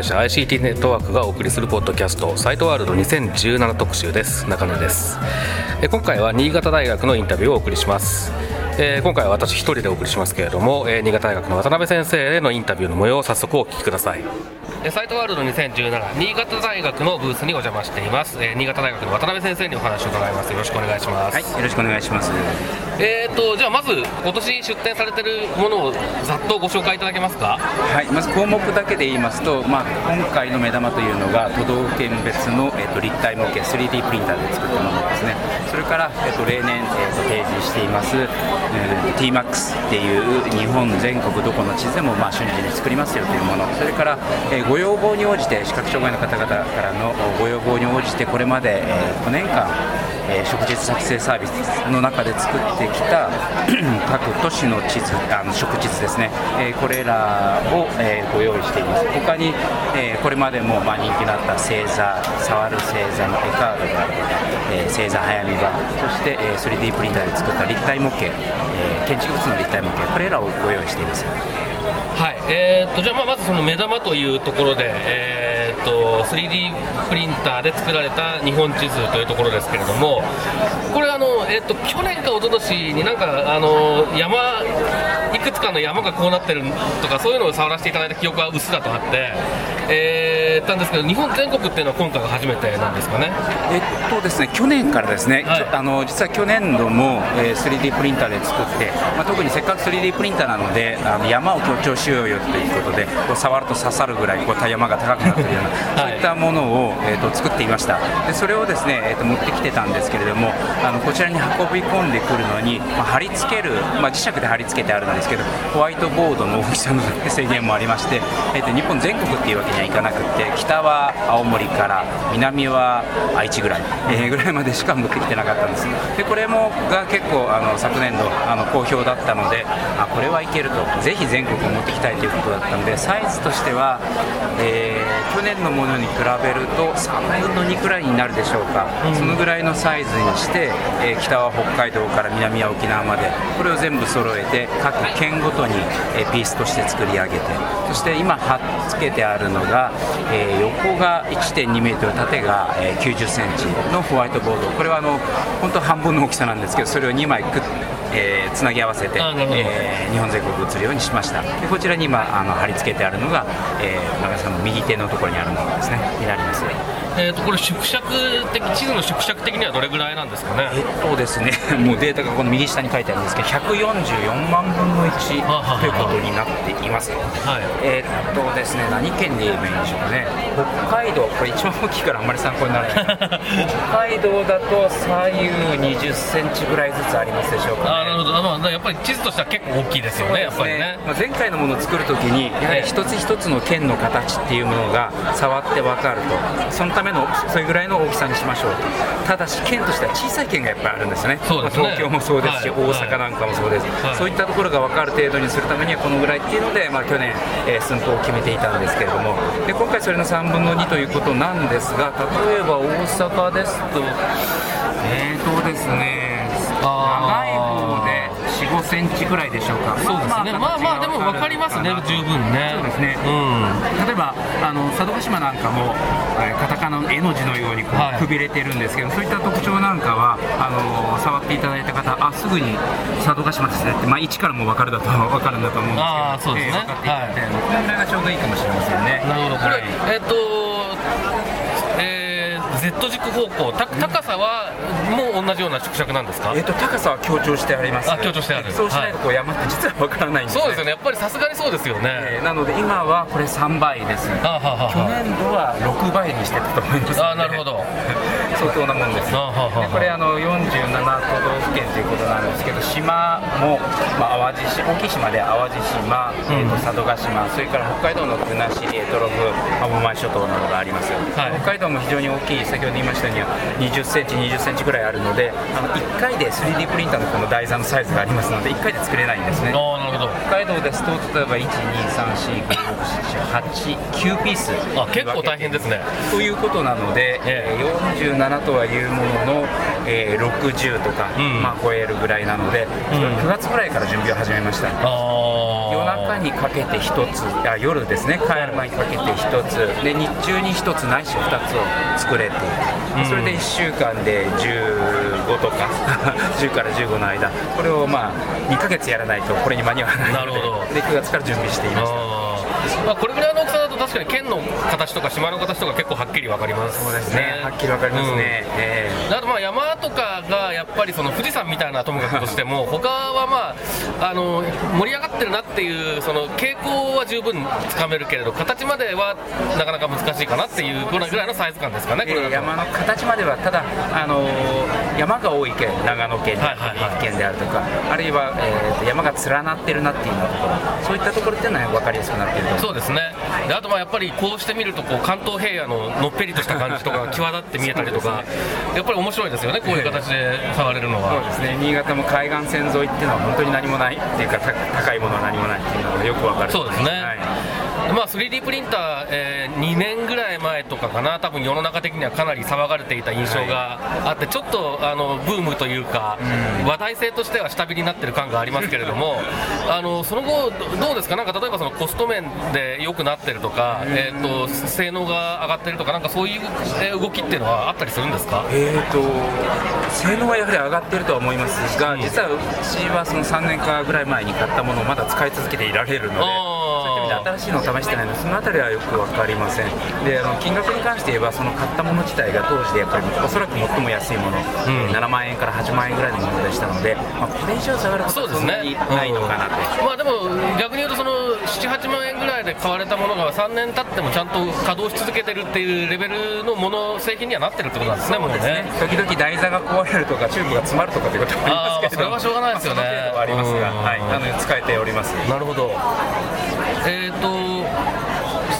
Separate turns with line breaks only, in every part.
会社 ICT ネットワークがお送りす
るポッドキャストサイトワールド2017特集です。中野です。え今回は新潟大学のインタビューをお送りします。えー今回は私一人でお送りしますけれども、えー新潟大学の渡辺先生へのインタビューの模様を早速お聞きください。えーサイトワールド2017新潟大学のブースにお邪魔しています、えー新潟大学の渡辺先生にお話を伺います。よろしくお願いします。
はい、よろしくお願いします。
えーとじゃあまず今年出展されてるものをざっとご紹介いただけますか？
はい、まず項目だけで言いますと、まあ、今回の目玉というのが都道府県別の、えっと立体模型 3D プリンターで作ったものですね。それから、えっと例年、えっと提示しています、えー TMAX っていう日本全国どこの地図でもまあ瞬時に作りますよというもの。それから、えご要望に応じて視覚障害の方々からのご要望に応じてこれまで、え5年間えー食実作成サービスの中で作ってきた 各都市の地図あの食地図ですね、えーこれらを、えーご用意しています。他に、えーこれまでもまあ人気のあった星座触る星座の絵カードが、えー星座早見版そして、え 3D プリンターで作った立体模型、えー建築物の立体模型これらをご用意しています。
はい、えー、とじゃあまあまずその目玉というところで、えー、と 3D プリンターで作られた日本地図というところですけれども、これあの、えー、と去年か一昨年になんかあの山くつかの山がこうなってるとかそういうのを触らせていただいた記憶がうっすらとあって、えー、たんですけど日本全国っていうのは今回が初めてなんですかね？
えっとですね、去年からですね、
はい。
あの実は去年度も、えー 3D プリンターで作って、まあ、特にせっかく 3D プリンターなのであの山を強調しようよということでこう触ると刺さるぐらいこう山が高くなっているような、
はい。
そういったものを、えー、と作っていました。でそれをですね、えー、と持ってきてたんですけれどもあのこちらに運び込んでくるのに、まあ、貼り付ける、まあ、磁石で貼り付けてあるんですけどホワイトボードの大きさの制限もありまして、えー、と日本全国っていうわけにはいかなくって北は青森から南は愛知ぐらい、えーぐらいまでしか持ってきてなかったんです。でこれもが結構あの昨年度あの好評だったのであこれはいけると。ぜひ全国を持ってきたいということだったのでサイズとしては、えー去年のものに比べると3分の2くらいになるでしょうか、そのぐらいのサイズにして、えー北は北海道から南は沖縄までこれを全部揃えて各県ごとに、えーピースとして作り上げてそして今貼っつけてあるのが、えー横が1.2メートル縦が、えー90センチのホワイトボード。これはあの本当半分の大きさなんですけどそれを2枚くっえーつなぎ合わせて、えー日本全国映るようにしました。でこちらに今あの貼り付けてあるのが、えー中井さんの右手のところにあるものですね。になります
えー、とこれ縮尺的地図の縮尺的にはどれぐらいなんですかね？
えっとですね、もうデータがこの右下に書いてあるんですけど、144万分の1
ははは
ということになっています。
はい
えっとですね、何県で言えばいいんでしょうかね、北海道、これ一番大きいからあんまり参考にならない。北海道だと左右20センチぐらいずつありますでしょうか、ね。
なるほど、まあ、やっぱり地図としては結構大きいですよね、やっぱりね。
まあ、前回のものを作るときに、やはり一つ一つの県の形っていうものが触って分かると、そのためのそれぐらいの大きさにしましょうと、ただし、県としては小さい県がやっぱりあるんですね、
そうですね。
まあ東京もそうですし、
はい。
大阪なんかもそうです、
はい。
そういったところが分かる程度にするためには、このぐらいっていうので、まあ、去年、えー寸法を決めていたんですけれども、で今回、それの3分の2ということなんですが、例えば大阪ですと、えーとですね、長い4、5センチぐらいでしょうか。
そうですね、まあまあ、でも分かりますね、十分ね。
そうですね。
うん。
例えばあの佐渡島なんかも、えーカタカナの絵の字のようにこう、
はい。
くびれてるんですけどそういった特徴なんかはあの触っていただいた方あすぐに佐渡島ですねって、まあ、位置からも分かるだと 分かるんだと思うんですけど
あーそうですね。
えー分かっていただいて、このぐらいがちょうどいいかもしれませんね。
なるほど、これ、
はい。
えっ、と、えー、Z 軸方向、た高さはもう同じような縮尺なんですか？
えっと高さは強調してあります
あ強調してある。
そうしないとこう山って実は分からないんですね。
そうですよね、やっぱりさすがにそうですよね。
えーなので今はこれ3倍です。
あははは
去年度は6倍にしてたと思います
あなるほど
相当なもんです。でこれあの47都道府県ということなんですけど島も、まあ、淡路島大きい島で淡路島、えーと佐渡島それから北海道の国後択捉アボマイ諸島などがあります、はい、北海道も非常に大きい先ほど言いましたように20センチ20センチぐらいあるのであの1回で 3D プリンターのこの台座のサイズがありますので1回で作れないんですね。北海道ですと例えば123456789ピース
あ結構大変ですね。
ということなので、えー、47とはいうものの、えー、60とか、うん、まあ、超えるぐらいなので、うん、9月ぐらいから準備を始めました。夜中にかけて1つあ夜ですね。帰る前にかけて1つ。で日中に1つないし2つを作れてそれで1週間で15とか 10から15の間。これをまあ2ヶ月やらないとこれに間に合わないので。で9月から準備していました。
まあ、これぐらいの大きさ確かに剣の形とか島の形とか結構はっきり分かります、
そうですね。はっきり分かりますね、
うん。えー、あとまあ山とかがやっぱりその富士山みたいなともかくとしても 他はまああの盛り上がってるなっていうその傾向は十分つかめるけれど形まではなかなか難しいかなっていうぐらいのサイズ感ですかね、
えー、山の形まではただあの山が多い県長野県であるとか、はい県であるとかあるいは、えー、山が連なってるなっていうようなところそういったところっていうのは分かりやすくなっている
そうですね。であとまあやっぱりこうして見るとこう関東平野ののっぺりとした感じとか際立って見えたりとかやっぱり面白いですよねこういう形で触れるのは。
そうですね。新潟も海岸線沿いっていうのは本当に何もないっていうか高いものは何もないっていうのがよくわかる。
そうですね、はい まあ、3D プリンター、えー、2年ぐらい前とかかな、多分世の中的にはかなり騒がれていた印象があって、ちょっとあのブームというか、話題性としては下火になってる感がありますけれども、あのその後、どうですか、なんか例えばそのコスト面で良くなってるとか、えーと、性能が上がってるとか、なんかそういう動きっていうのはあったりするんですか、
えーと、性能はやはり上がってるとは思いますが、実はうちはその3年かぐらい前に買ったものをまだ使い続けていられるので。新しいのを試してないのでその辺りはよく分かりません。であの金額に関して言えばその買ったもの自体が当時でやっぱりおそらく最も安いもの、うん、7万円から8万円ぐらいのものでしたので、まあ、これ以上下がるとそんなにないのかなと、
うん、まあ、でも逆に言うとその78万円ぐらいで買われたものが3年経ってもちゃんと稼働し続けてるっていうレベルのもの製品にはなってるってことなんですねもうね。
時々台座が壊れるとかチューブが詰まるとかってこともありますけどそれ
はしょうがないですよね、
ありますが、はい、あの使えております。
なるほどえっ、ー、と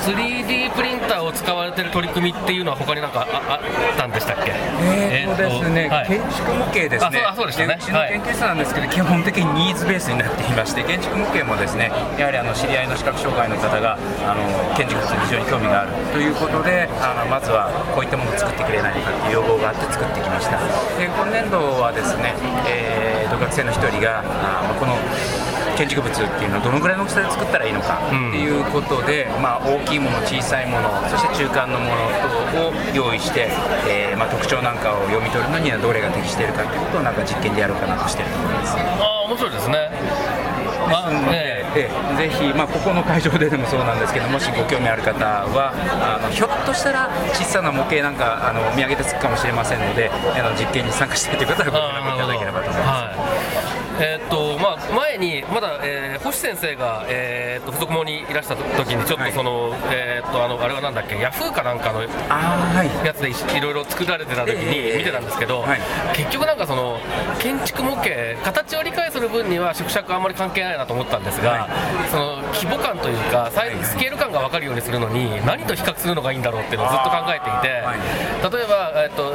3D プリンターを使われてる取り組みっていうのは他になんかああったんでしたっけ？
えーとですね、はい、建築模型ですね。
あそうでしたね。
うちの研究室なんですけど、はい、基本的にニーズベースになっていまして建築模型もですねやはりあの知り合いの視覚障害の方があの建築物に非常に興味があるということであのまずはこういったものを作ってくれないかという要望があって作ってきました。で今年度はですね、えー、と学生の一人があこの建築物っていうのはどのぐらいの大きさで作ったらいいのかっていうことで、うん、まあ、大きいもの小さいものそして中間のもの等を用意して、えー、まあ、特徴なんかを読み取るのにはどれが適しているかっていうことをなんか実験でやろうかなとしてると思います。
あ面白いですね。
ですので、ええ、ぜひ、まあ、ここの会場ででもそうなんですけどもしご興味ある方はあのひょっとしたら小さな模型なんかあのお土産でつくかもしれませんのであの実験に参加したいという方はご連絡いただければと思います。
えー、っとまあ、前にまだ、えー、星先生が、えー、っと付属網にいらした時にちょっとその、はい、えー、っとあのあれはなんだっけヤフーかなんかのやつでいろいろ作られてた時に見てたんですけど、はい、結局なんかその建築模型形を理解する分には縮尺あんまり関係ないなと思ったんですが、はい、その規模感というかスケール感が分かるようにするのに何と比較するのがいいんだろうっていうのをずっと考えていて例えば、えっと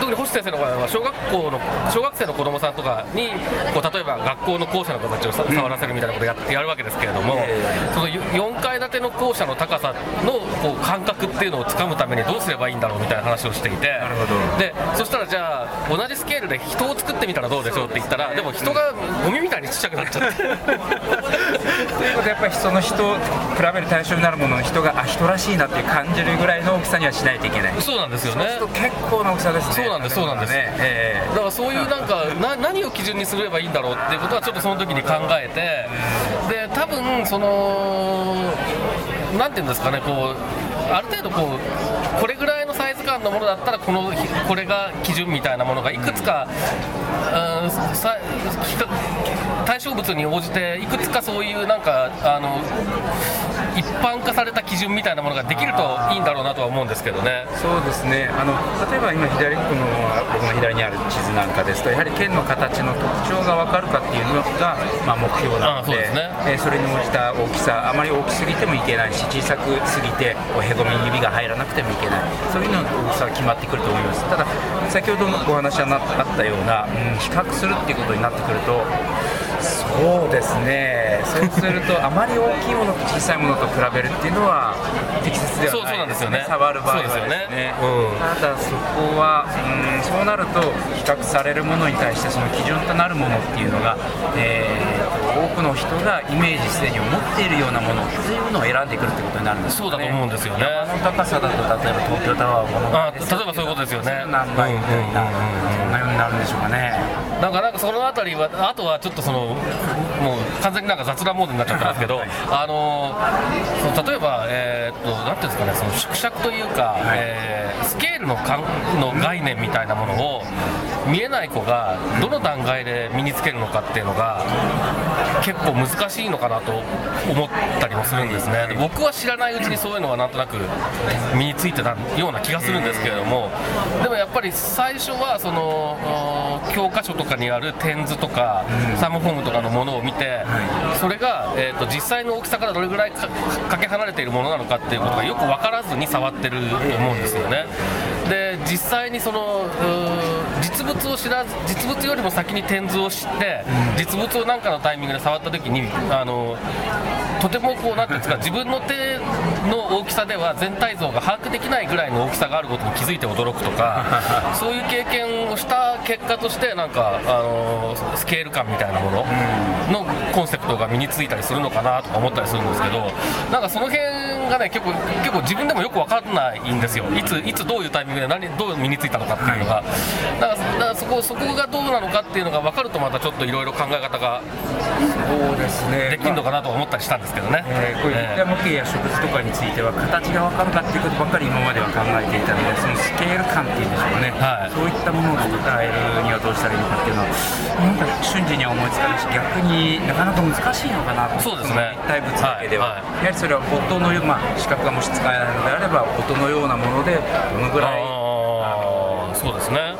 特に星先生の場合は小学校の小学生の子供さんとかにこう例えば学校の校舎の形を触らせるみたいなことをやってやるわけですけれども、その4階建ての校舎の高さのこう感覚っていうのをつかむためにどうすればいいんだろうみたいな話をしていてでそしたらじゃあ同じスケールで人を作ってみたらどうでしょうって言ったらでも人がゴミみたいにちっちゃくなっちゃって。という
ことでやっぱりその人比べる対象になるものの人があ人らしいなって感じるぐらいの大きさにはしないといけない。
そうなんですよね。
結構な大きさですね。
そうなんですそうなんです、ねえ。ー、だからそういうなんかな何を基準にすればいいんだろうっていうことはちょっとその時に考えて。で多分そのなんていうんですかねこうある程度こうこれぐらいのサイズ感のものだったらこのこれが基準みたいなものがいくつか、うん、対象物に応じていくつかそういうなんかあの一般化された基準みたいなものができるといいんだろうなとは思うんですけどね。
そうですね。あの例えば今左この僕の左にある地図なんかですとやはり剣の形の特徴が分かるかっていうのが、まあ、目標なので
あそね。
えーそれに応じた大きさあまり大きすぎてもいけないし小さくすぎてへこみに指が入らなくてもいけない。そういうのの大きさが決まってくると思います。ただ先ほどのお話がなあったような、うん比較するっていうことになってくるとそうですね。そうするとあまり大きいものと小さいものと比べるっていうのは適切ではな
いんですよね。
触る場合はね。
ね。うん。
ただそこはうんそうなると比較されるものに対してその基準となるものっていうのが、えーくの人がイメージすでに思っているようなものっていうのを選んでくるってことになるんですよね。
そうだと思うんですよね。
山の高さだと例えば東京タワーを
あ例えばそういうことですよね。
何倍みたいな、
うんうんうんうん
そんなようになるんでしょうかね
なんかなんかそのあたりは、あとはちょっとその、もう完全になんか雑談モードになっちゃったんですけど、あのその例えば、えーっと、なんていうんですかね、その縮尺というか、えースケールのかんの概念みたいなものを、見えない子がどの段階で身につけるのかっていうのが、結構難しいのかなと思ったりもするんですね。で僕は知らないうちにそういうのはなんとなく身についてたような気がするんですけれども、でもやっぱり最初はその教科書とかにある点図とか、サムフォームとかのものを見て、それが、えー、と実際の大きさからどれぐらいかかけ離れているものなのかっていうことがよく分からずに触ってると思うんですよね。で実際にその実物を知らず実物よりも先に点図を知って、実物を何かのタイミングで触った時にあのとてもこうなんていうんですか自分の手の大きさでは全体像が把握できないぐらいの大きさがあることに気づいて驚くとか そういう経験をした結果としてなんかあのスケール感みたいなもののコンセプトが身についたりするのかなとか思ったりするんですけどなんかその辺がね結構結構自分でもよく分かんないんですよ。いついつどういうタイミングで何どう身についたのかっていうのが。だからだからそこそこがどうなのかっていうのが分かるとまたちょっといろいろ考え方が
そうですね。
できるのかなと思ったりしたんですけどね。
えーこういった模型や植物とかについては形が分かるかっていうことばっかり今までは考えていたのでそのスケール感っていうんでしょうかね、
はい。
そういったものを伝えるにはどうしたらいいのかっていうのはなんか瞬時には思いつかないし逆になかなか難しいのかなと。
そうですね。
体物だけでは、
はい。はい。
やはりそれは音のまあ、視覚がもし使えないのであれば音のようなものでどのぐらい
そうですね。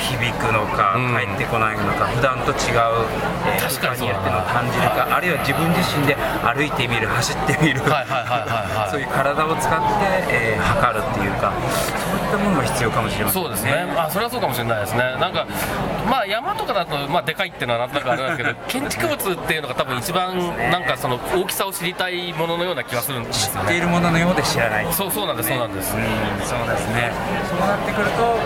響くのか、
うん。
返ってこないのか普段と違う、えー
確かにそうだな。
空間にあってのを感じるかあるいは自分自身で歩いてみる走ってみる、
はいはいはいはいはい
そういう体を使って、えー測るっていうかったものが必要かもしれません
そうですね、あそれはそうかもしれないですね、なんか、まあ、山とかだと、まあ、でかいっていうのはなんとなくあれなんですけど、建築物っていうのが、多分一番なんかその大きさを知りたいもののような気がするんですよ
知ってい
ね。
るもののようで知らない。
そうそうなんです、そうなんです。
うんそうですね。そうなってくると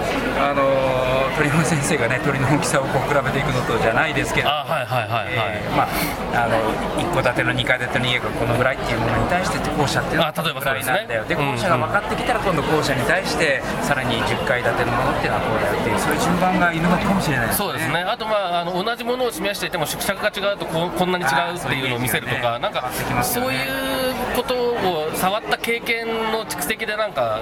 あのー鳥山先生がね鳥の大きさをこう比べていくのとじゃないですけど
あはいはいはいはい。
えーまあ、あの1戸建ての2階建ての家がこのぐらいっていうものに対して校舎っていうのは
あ例えば
このぐらいなんだよ。で
そうですね
校舎が分かってきたら今度校舎に対してさらに10階建てのものっていうのはこうだよっていうそういう順番がいるのかもしれないですね。
そうですね、あと、まあ、あの同じものを示していても、縮尺が違うとこうこんなに違うっていうのを見せるとか、
あー
なんか
そういう
ことを触った経験の蓄積で、なんか、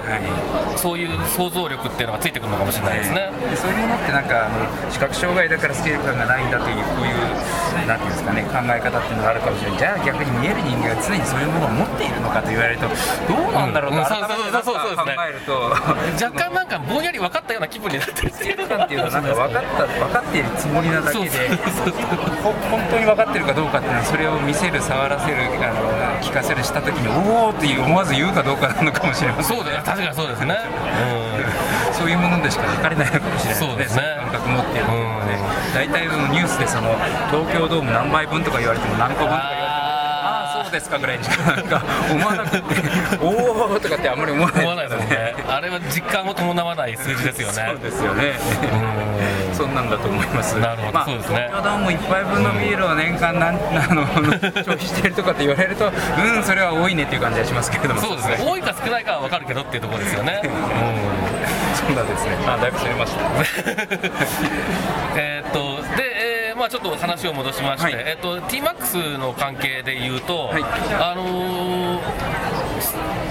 そういう想像力っていうのがついてくるのかもしれないですね。
でそういうものってなんかあの視覚障害だからスケール感がないんだというこういうなんていうんですかね考え方っていうのがあるかもしれない。じゃあ逆に見える人間が常にそういうものを持っているのかと言われるとどうなんだろうと
うん
改めて考えると
若干なんかぼんやり分かったような気分になってる
スケール感っていうのはなんか分かった分かっているつもりなだけで本当に分かってるかどうかっていうのはそれを見せる触らせるあの聞かせるした時におおって思わず言うかどうかなのかもしれません。
そうだよ。確かにそうですね、う
そういうものでしか測れないのかもしれない
そうですね。
感覚持っているのはね大体そのニュースでその東京ドーム何杯分とか言われても何個分とかですかぐらいに。しかなんか思わなくておおとかってあんまり思わない
ん思わないですもんね。あれは実感を伴わない数字ですよね。
そうですよね。
うん。
そんなんだと思います。
なるほど。
まあ、
そうですね。
東京ドーム1杯分のビールを年間なんあの 消費しているとかって言われるとうんそれは多いねっていう感じがしますけれども。
そうですね。多いか少ないかは分かるけどっていうところですよね、
そうなんですね。あだいぶそれました。
えーっとで、えーまあ、ちょっと話を戻しまして、
はい。
えーっと TMAX の関係で言うと、
はい。
あのー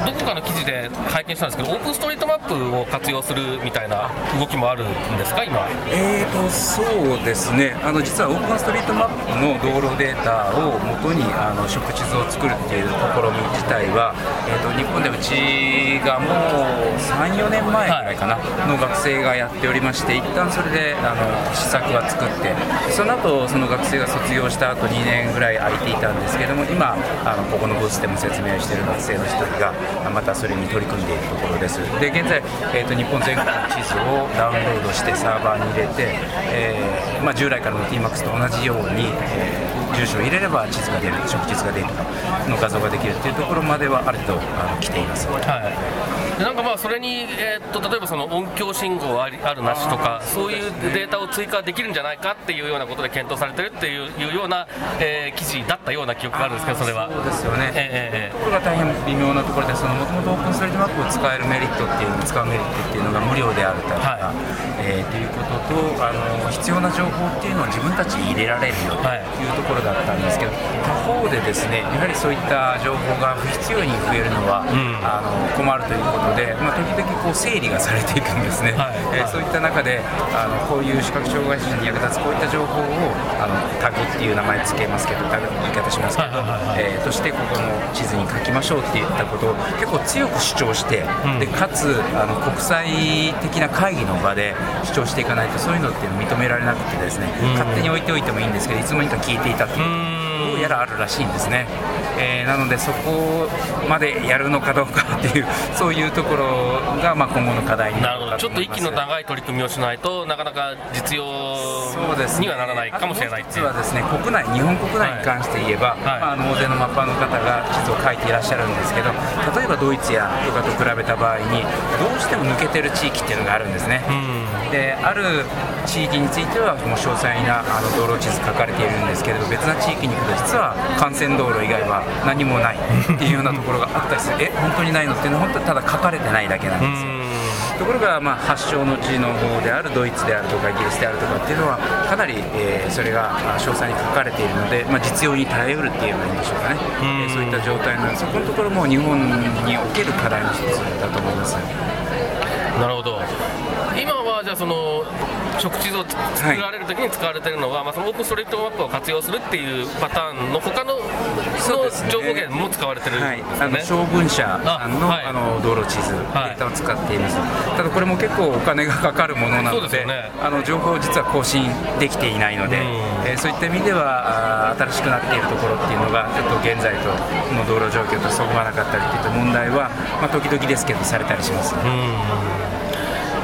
どこかの記事で拝見したんですけど、オープンストリートマップを活用するみたいな動きもあるんですか、今。
えーとそうですねあの実はオープンストリートマップの道路データをもとにあの食地図を作るっていう試み自体は、えー、と日本でうちがもう3、4年前ぐらいかな、の学生がやっておりまして、一旦それであの施策は作って、その後その学生が卒業した後2年ぐらい空いていたんですけども、今、あのここのブースでも説明している学生の一人が、またそれに取り組んでいるところです。で現在、えー、と日本全国の地図をダウンロードしてサーバーに入れて、えーまあ、従来からの TMAX と同じように、えー住所を入れれば地図が出る、食地図が出るの画像ができるというところまではある程度あの来ています。
はい、でなんかまあそれに、えーっと例えばその音響信号ありあるなしとか、そういうデータを追加できるんじゃないかっていうようなことで検討されてるっていういうような、えー記事だったような記憶があるんですけど、それは。
そうですよね、
ええええ
ところが大変微妙なところで、もともとオープンストリートマップを使えるメリットっていう、使うメリットっていうのが無料であるとか、
は
えーということとあの、必要な情報っていうのは自分たちに入れられるよと
はい。
いうところだったんですけど、他方でですね、やはりそういった情報が不必要に増えるのは、
ん。
あの困るということで、まあ、時々こう整理がされていくんですね、
はい。
えーそういった中であの、こういう視覚障害者に役立つこういった情報をあのタグっていう名前つけますけど、タグの言い方しますけど、えーとしてここの地図に書きましょうっていったことを結構強く主張して、
ん。
でかつあの国際的な会議の場で主張していかないとそういうのっていうの認められなくてですね、
ん。
勝手に置いておいてもいいんですけどいつの間にか聞いていたどうやらあるらしいんですね、えーなのでそこまでやるのかどうかっていう そういうところがまあ今後の課題になる
ほど。ちょっと息の長い取り組みをしないとなかなか実用にはならないかもしれないっていう。
あともう一つはですね国内、日本国内に関して言えば、まあ、あの大勢のマッパーの方が地図を書いていらっしゃるんですけど、例えばドイツやとかと比べた場合に、どうしても抜けてる地域っていうのがあるんですね。
うん
である地域についてはもう詳細なあの道路地図書かれているんですけれど別な地域に行くと実は幹線道路以外は何もないっていうようなところがあったりする。え本当にないのっていうのは本当にただ書かれてないだけなん
う
ですよ。
ん。
ところが、まあ、発祥の地の方であるドイツであるとかイギリスであるとかっていうのはかなり、えーそれがあ詳細に書かれているので、まあ、実用に耐えうるっていうのがいいんでしょうかね、
ん。
えーそういった状態なのでそこのところも日本における課題の一つだと思います。
なるほど。今はじゃあその食地図を作られるときに使われているのは、まあ、そのオープンストリートマップを活用するっていうパターンの他の
そうですね
情報源も使われてるん
はい、
ですよね。
あの小文社さんの,、
あはい。
あの道路地図、
はい
データを使っています、ただこれも結構お金がかかるものなので
ね。
あの情報を実は更新できていないので、
うん。
えーそういった意味では新しくなっているところっていうのがちょっと現在との道路状況とそぐわなかったりっていった問題は、まあ、時々ですけどされたりします。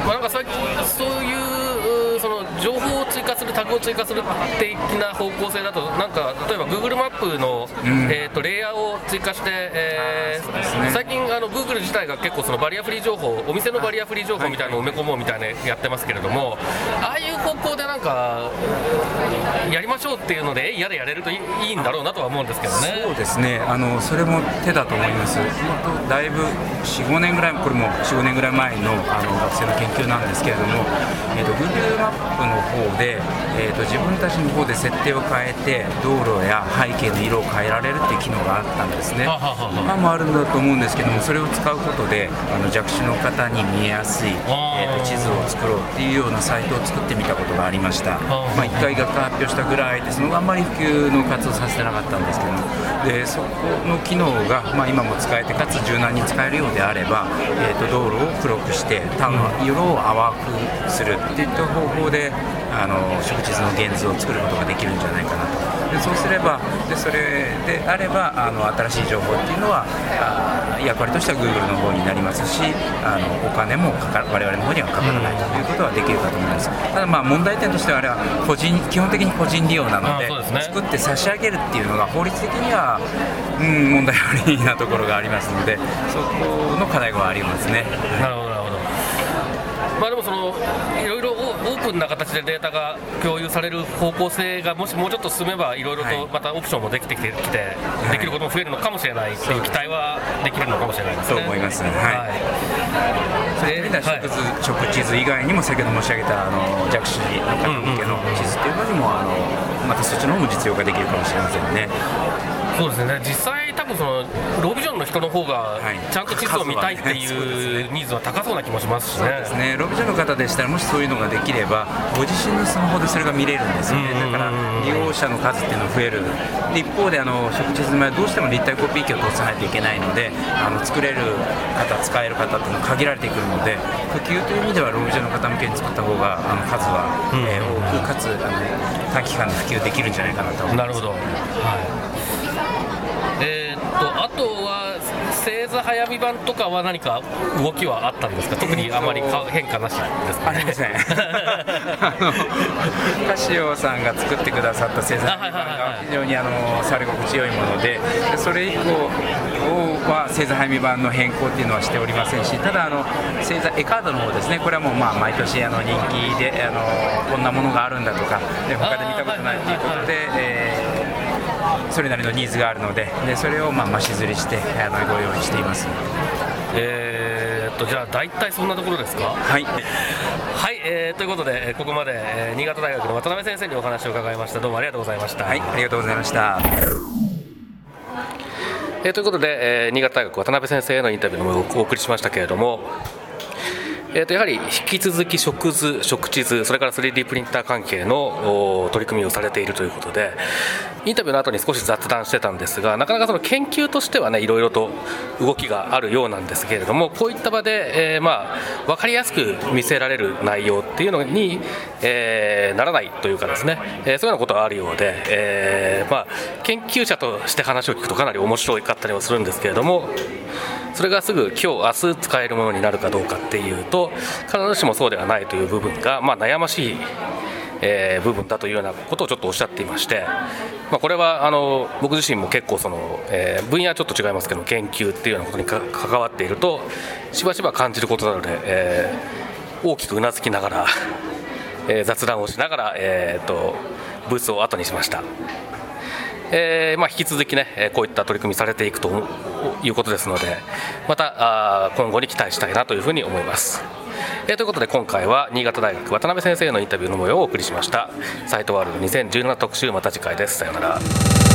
まあ、なんか最近そういう情報を追加するタグを追加する的な方向性だとなんか例えば Google マップの、
ん。
えー、とレイヤーを追加して、えー
ね。
最近あの Google 自体が結構そのバリアフリー情報お店のバリアフリー情報みたいなのを埋め込もうみたいなやってますけれどもああいう方向でなんかやりましょうっていうのでえやれやれるといいいいんだろうなとは思うんですけどね。
そうですね。あのそれも手だと思います、だいぶ4、5年ぐらい、これも4、5年ぐらい前のあの学生の研究なんですけれども、えー、と Google マップの方で、えー、と自分たちの方で設定を変えて、道路や背景の色を変えられるっていう機能があったんですね。今もあるんだと思うんですけども、それを使うことで、あの弱視の方に見えやすい、えー、と地図を作ろうっていうようなサイトを作ってみたことがありました。
ー
まあ、1回学科発表したぐらいで、その後あんまり普及の活動させてなかったんですけども、でそこの機能が、まあ、今も使えて、かつ柔軟に使えるようであれば、えー、と道路を黒くして、単の色を淡くするっていった方法で、あの食地図の現図を作ることができるんじゃないかなと。でそうすればで、それであればあの新しい情報っていうのはあー役割としては Google の方になりますしあのお金もかか我々の方にはかからないということはできるかと思いますただまあ問題点としてはあれは個人基本的に個人利用なので
ね
作って差し上げるっていうのが法律的には、うん、問題ありなところがありますのでそこの課題はありますね。
なるほどまあでもそのいろいろオオープンな形でデータが共有される方向性がもしもうちょっと進めばいろいろ
はい。
とまたオプションもできてきてきて
い
できることも増えるのかもしれないっていう期待はできるのかもしれないですね。
と思いますね。はい。
はい。
そうい。う意味では食図、食地図以外にも先ほど申し上げたあの弱視の方向けの地図っていうのにも、あのまたそっちの方も実用化できるかもしれませんね。
そうですね。実際多分そのロービジョンの人の方がちゃんと地図を見たいっていうニーズは高そうな気もしますしね。
そうですね。ロービジョンの方でしたらもしそういうのができればご自身のスマホでそれが見れるんですよね。だから利用者の数っていうのが増えるで一方であの食地図はどうしても立体コピー機を通さないといけないのであの作れる方使える方っていうのは限られてくるので普及という意味ではロービジョンの方向けに作った方があの数は、えー、多くかつあの短期間で普及できるんじゃないかなと思います。
なるほど、はいとあとは星座早見版とかは何か動きはあったんですか？特にあまりか変化なしですか、
ありません。あのカシオさんが作ってくださった星座早見版が非常にあの触り心地よいものでそれ以降は星座早見版の変更っていうのはしておりませんしただあの星座絵カードの方ですね。これはもうまあ毎年あの人気であのこんなものがあるんだとかで他で見たことないということで、えーそれなりのニーズがあるのででそれをまあ増し刷りしてあのご用意しています。
えー、っとじゃあ大体そんなところですか？
はい。
はい、えー、ということでここまで、えー、新潟大学の渡辺先生にお話を伺いました。どうもありがとうございました。
はいありがとうございました。
えー、ということで、えー、新潟大学渡辺先生へのインタビューもお送りしましたけれどもえー、とやはり引き続き食図、食地図、それから 3D プリンター関係の取り組みをされているということで、インタビューの後に少し雑談してたんですが、なかなかその研究としてはね、いろいろと動きがあるようなんですけれども、こういった場で、えー、まあ分かりやすく見せられる内容っていうのに、えー、ならないというかですね、えー、そういうようなことがあるようで、えーまあ、研究者として話を聞くとかなり面白かったりはするんですけれども、それがすぐ今日明日使えるものになるかどうかっていうと必ずしもそうではないという部分が、まあ、悩ましい、えー、部分だというようなことをちょっとおっしゃっていまして、まあ、これはあの僕自身も結構その、えー、分野はちょっと違いますけど研究っていうようなことに関わっているとしばしば感じることなので、えー、大きくうなずきながら、え、雑談をしながら、えーとブースを後にしました。えーまあ、引き続きねこういった取り組みされていくということですのでまたあ今後に期待したいなというふうに思います。えー、ということで今回は新潟大学渡辺先生のインタビューの模様をお送りしました。サイトワールド2017特集また次回です。さようなら。